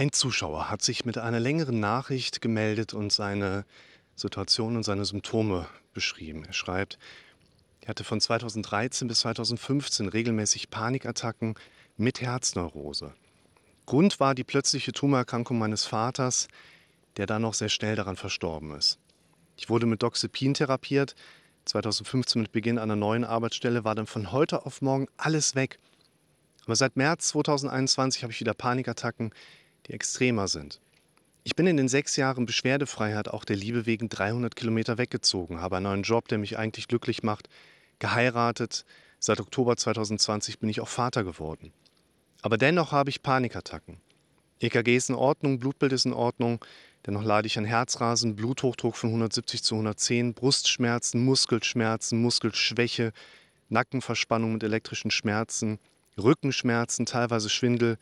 Ein Zuschauer hat sich mit einer längeren Nachricht gemeldet und seine Situation und seine Symptome beschrieben. Er schreibt, er hatte von 2013 bis 2015 regelmäßig Panikattacken mit Herzneurose. Grund war die plötzliche Tumorerkrankung meines Vaters, der dann noch sehr schnell daran verstorben ist. Ich wurde mit Doxepin therapiert. 2015 mit Beginn einer neuen Arbeitsstelle war dann von heute auf morgen alles weg. Aber seit März 2021 habe ich wieder Panikattacken, die extremer sind. Ich bin in den sechs Jahren Beschwerdefreiheit auch der Liebe wegen 300 Kilometer weggezogen, habe einen neuen Job, der mich eigentlich glücklich macht, geheiratet. Seit Oktober 2020 bin ich auch Vater geworden. Aber dennoch habe ich Panikattacken. EKG ist in Ordnung, Blutbild ist in Ordnung, dennoch leide ich an Herzrasen, Bluthochdruck von 170 zu 110, Brustschmerzen, Muskelschmerzen, Muskelschwäche, Nackenverspannung mit elektrischen Schmerzen, Rückenschmerzen, teilweise Schwindel,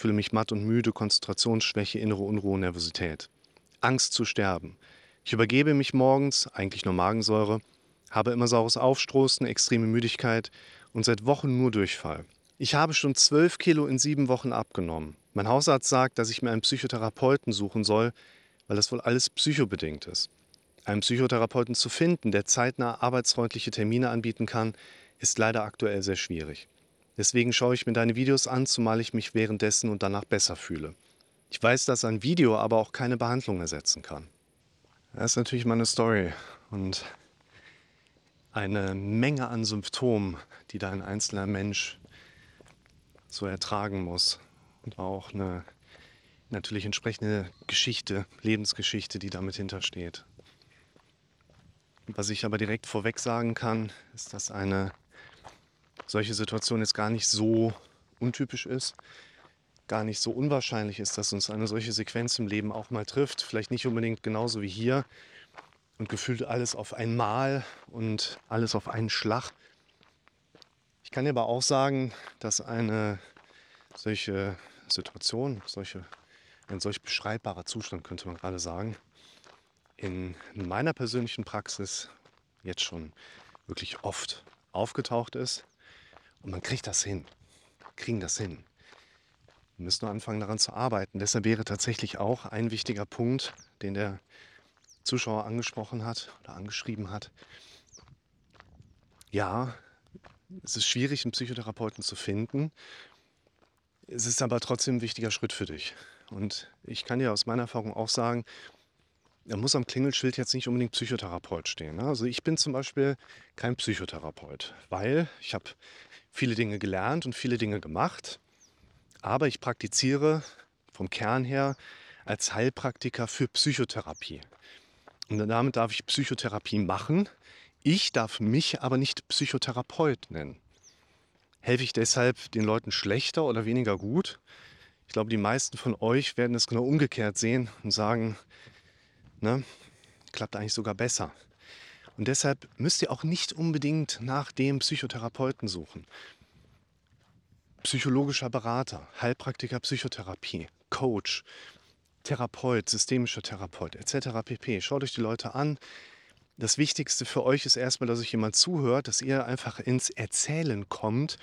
fühle mich matt und müde, Konzentrationsschwäche, innere Unruhe, Nervosität. Angst zu sterben. Ich übergebe mich morgens, eigentlich nur Magensäure, habe immer saures Aufstoßen, extreme Müdigkeit und seit Wochen nur Durchfall. Ich habe schon 12 Kilo in sieben Wochen abgenommen. Mein Hausarzt sagt, dass ich mir einen Psychotherapeuten suchen soll, weil das wohl alles psychobedingt ist. Einen Psychotherapeuten zu finden, der zeitnah arbeitsfreundliche Termine anbieten kann, ist leider aktuell sehr schwierig. Deswegen schaue ich mir deine Videos an, zumal ich mich währenddessen und danach besser fühle. Ich weiß, dass ein Video aber auch keine Behandlung ersetzen kann. Das ist natürlich meine Story und eine Menge an Symptomen, die da ein einzelner Mensch so ertragen muss. Und auch eine natürlich entsprechende Geschichte, Lebensgeschichte, die damit hintersteht. Was ich aber direkt vorweg sagen kann, ist, dass eine solche Situation jetzt gar nicht so untypisch ist, gar nicht so unwahrscheinlich ist, dass uns eine solche Sequenz im Leben auch mal trifft. Vielleicht nicht unbedingt genauso wie hier und gefühlt alles auf einmal und alles auf einen Schlag. Ich kann dir aber auch sagen, dass eine solche Situation, solche, ein solch beschreibbarer Zustand, könnte man gerade sagen, in meiner persönlichen Praxis jetzt schon wirklich oft aufgetaucht ist. Und man kriegt das hin. Wir kriegen das hin. Wir müssen nur anfangen, daran zu arbeiten. Deshalb wäre tatsächlich auch ein wichtiger Punkt, den der Zuschauer angesprochen hat oder angeschrieben hat. Ja, es ist schwierig, einen Psychotherapeuten zu finden. Es ist aber trotzdem ein wichtiger Schritt für dich. Und ich kann dir aus meiner Erfahrung auch sagen, da muss am Klingelschild jetzt nicht unbedingt Psychotherapeut stehen. Ne? Also ich bin zum Beispiel kein Psychotherapeut, weil ich habe viele Dinge gelernt und viele Dinge gemacht, aber ich praktiziere vom Kern her als Heilpraktiker für Psychotherapie. Und damit darf ich Psychotherapie machen. Ich darf mich aber nicht Psychotherapeut nennen. Helfe ich deshalb den Leuten schlechter oder weniger gut? Ich glaube, die meisten von euch werden es genau umgekehrt sehen und sagen, ne, klappt eigentlich sogar besser. Und deshalb müsst ihr auch nicht unbedingt nach dem Psychotherapeuten suchen. Psychologischer Berater, Heilpraktiker Psychotherapie, Coach, Therapeut, systemischer Therapeut etc. pp. Schaut euch die Leute an, das Wichtigste für euch ist erstmal, dass euch jemand zuhört, dass ihr einfach ins Erzählen kommt.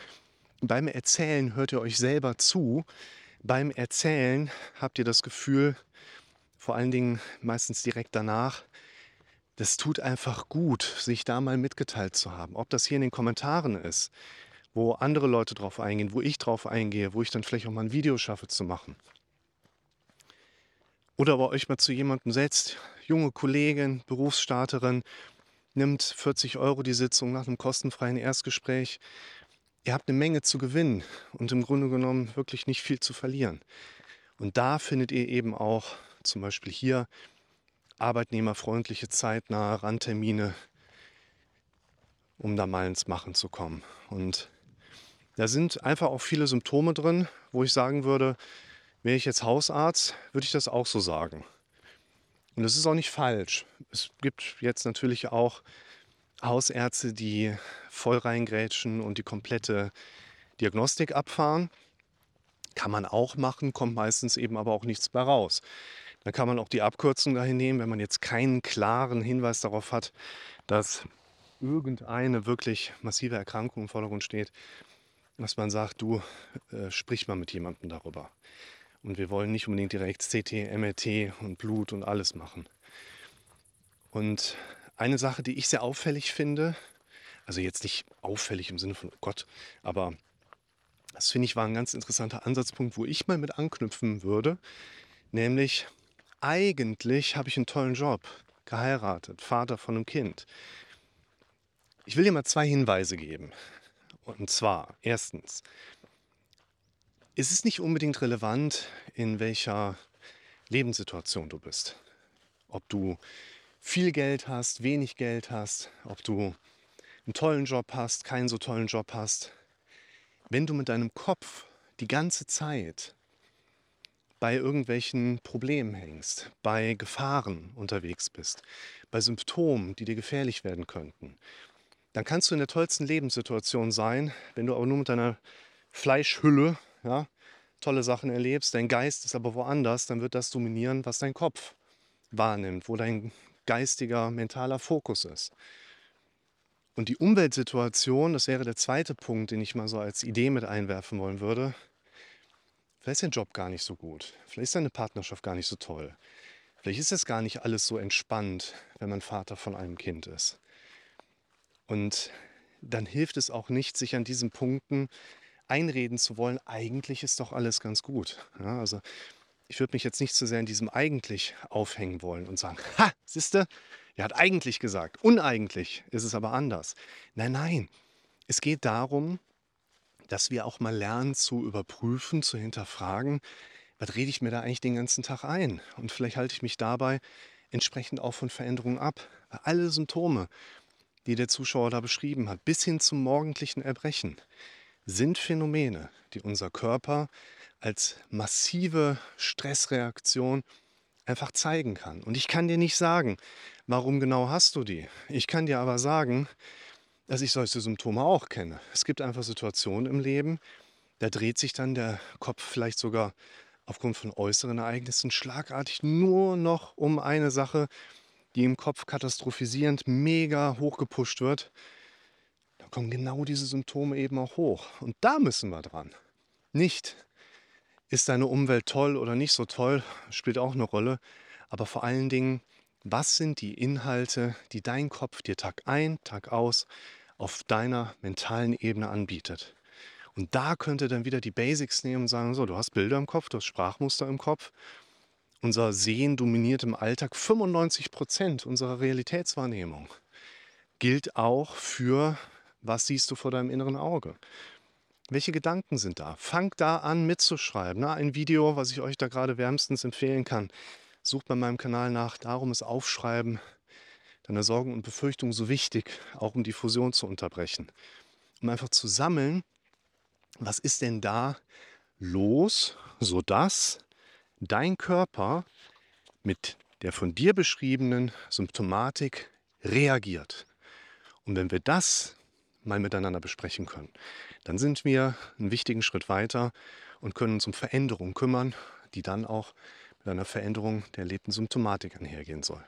Beim Erzählen hört ihr euch selber zu. Beim Erzählen habt ihr das Gefühl, vor allen Dingen meistens direkt danach, das tut einfach gut, sich da mal mitgeteilt zu haben. Ob das hier in den Kommentaren ist, wo andere Leute drauf eingehen, wo ich drauf eingehe, wo ich dann vielleicht auch mal ein Video schaffe zu machen. Oder aber euch mal zu jemandem setzt, junge Kollegin, Berufsstarterin, nimmt 40 Euro die Sitzung nach einem kostenfreien Erstgespräch. Ihr habt eine Menge zu gewinnen und im Grunde genommen wirklich nicht viel zu verlieren. Und da findet ihr eben auch zum Beispiel hier arbeitnehmerfreundliche, zeitnahe Randtermine, um da mal ins Machen zu kommen. Und da sind einfach auch viele Symptome drin, wo ich sagen würde, Wäre ich jetzt Hausarzt, würde ich das auch so sagen. Und das ist auch nicht falsch. Es gibt jetzt natürlich auch Hausärzte, die voll reingrätschen und die komplette Diagnostik abfahren. Kann man auch machen, kommt meistens eben aber auch nichts bei raus. Dann kann man auch die Abkürzung dahin nehmen, wenn man jetzt keinen klaren Hinweis darauf hat, dass irgendeine wirklich massive Erkrankung im Vordergrund steht, dass man sagt, du äh, sprich mal mit jemandem darüber. Und wir wollen nicht unbedingt direkt CT, MRT und Blut und alles machen. Und eine Sache, die ich sehr auffällig finde, also jetzt nicht auffällig im Sinne von oh Gott, aber das finde ich war ein ganz interessanter Ansatzpunkt, wo ich mal mit anknüpfen würde, nämlich eigentlich habe ich einen tollen Job, geheiratet, Vater von einem Kind. Ich will dir mal zwei Hinweise geben. Und zwar, erstens, ist es nicht unbedingt relevant, in welcher Lebenssituation du bist. Ob du viel Geld hast, wenig Geld hast, ob du einen tollen Job hast, keinen so tollen Job hast. Wenn du mit deinem Kopf die ganze Zeit bei irgendwelchen Problemen hängst, bei Gefahren unterwegs bist, bei Symptomen, die dir gefährlich werden könnten, dann kannst du in der tollsten Lebenssituation sein, wenn du aber nur mit deiner Fleischhülle ja, tolle Sachen erlebst, dein Geist ist aber woanders, dann wird das dominieren, was dein Kopf wahrnimmt, wo dein geistiger, mentaler Fokus ist. Und die Umweltsituation, das wäre der zweite Punkt, den ich mal so als Idee mit einwerfen wollen würde. Vielleicht ist dein Job gar nicht so gut. Vielleicht ist deine Partnerschaft gar nicht so toll. Vielleicht ist es gar nicht alles so entspannt, wenn man Vater von einem Kind ist. Und dann hilft es auch nicht, sich an diesen Punkten einreden zu wollen, eigentlich ist doch alles ganz gut. Ja, also ich würde mich jetzt nicht so sehr in diesem eigentlich aufhängen wollen und sagen, ha, siehste, er hat eigentlich gesagt, uneigentlich ist es aber anders. Nein, nein, es geht darum, dass wir auch mal lernen zu überprüfen, zu hinterfragen, was rede ich mir da eigentlich den ganzen Tag ein? Und vielleicht halte ich mich dabei entsprechend auch von Veränderungen ab. Alle Symptome, die der Zuschauer da beschrieben hat, bis hin zum morgendlichen Erbrechen, sind Phänomene, die unser Körper als massive Stressreaktion einfach zeigen kann. Und ich kann dir nicht sagen, warum genau hast du die. Ich kann dir aber sagen, dass ich solche Symptome auch kenne. Es gibt einfach Situationen im Leben, da dreht sich dann der Kopf vielleicht sogar aufgrund von äußeren Ereignissen schlagartig nur noch um eine Sache, die im Kopf katastrophisierend mega hochgepusht wird. Da kommen genau diese Symptome eben auch hoch. Und da müssen wir dran. Nicht ist deine Umwelt toll oder nicht so toll, spielt auch eine Rolle. Aber vor allen Dingen, was sind die Inhalte, die dein Kopf dir Tag ein, Tag aus auf deiner mentalen Ebene anbietet? Und da könnte dann wieder die Basics nehmen und sagen, so, du hast Bilder im Kopf, du hast Sprachmuster im Kopf. Unser Sehen dominiert im Alltag 95 Prozent unserer Realitätswahrnehmung. Gilt auch für, was siehst du vor deinem inneren Auge. Welche Gedanken sind da? Fangt da an mitzuschreiben. Na, ein Video, was ich euch da gerade wärmstens empfehlen kann. Sucht bei meinem Kanal nach. Darum ist Aufschreiben deiner Sorgen und Befürchtungen so wichtig, auch um die Fusion zu unterbrechen. Um einfach zu sammeln, was ist denn da los, sodass dein Körper mit der von dir beschriebenen Symptomatik reagiert. Und wenn wir das mal miteinander besprechen können. Dann sind wir einen wichtigen Schritt weiter und können uns um Veränderungen kümmern, die dann auch mit einer Veränderung der erlebten Symptomatik einhergehen soll.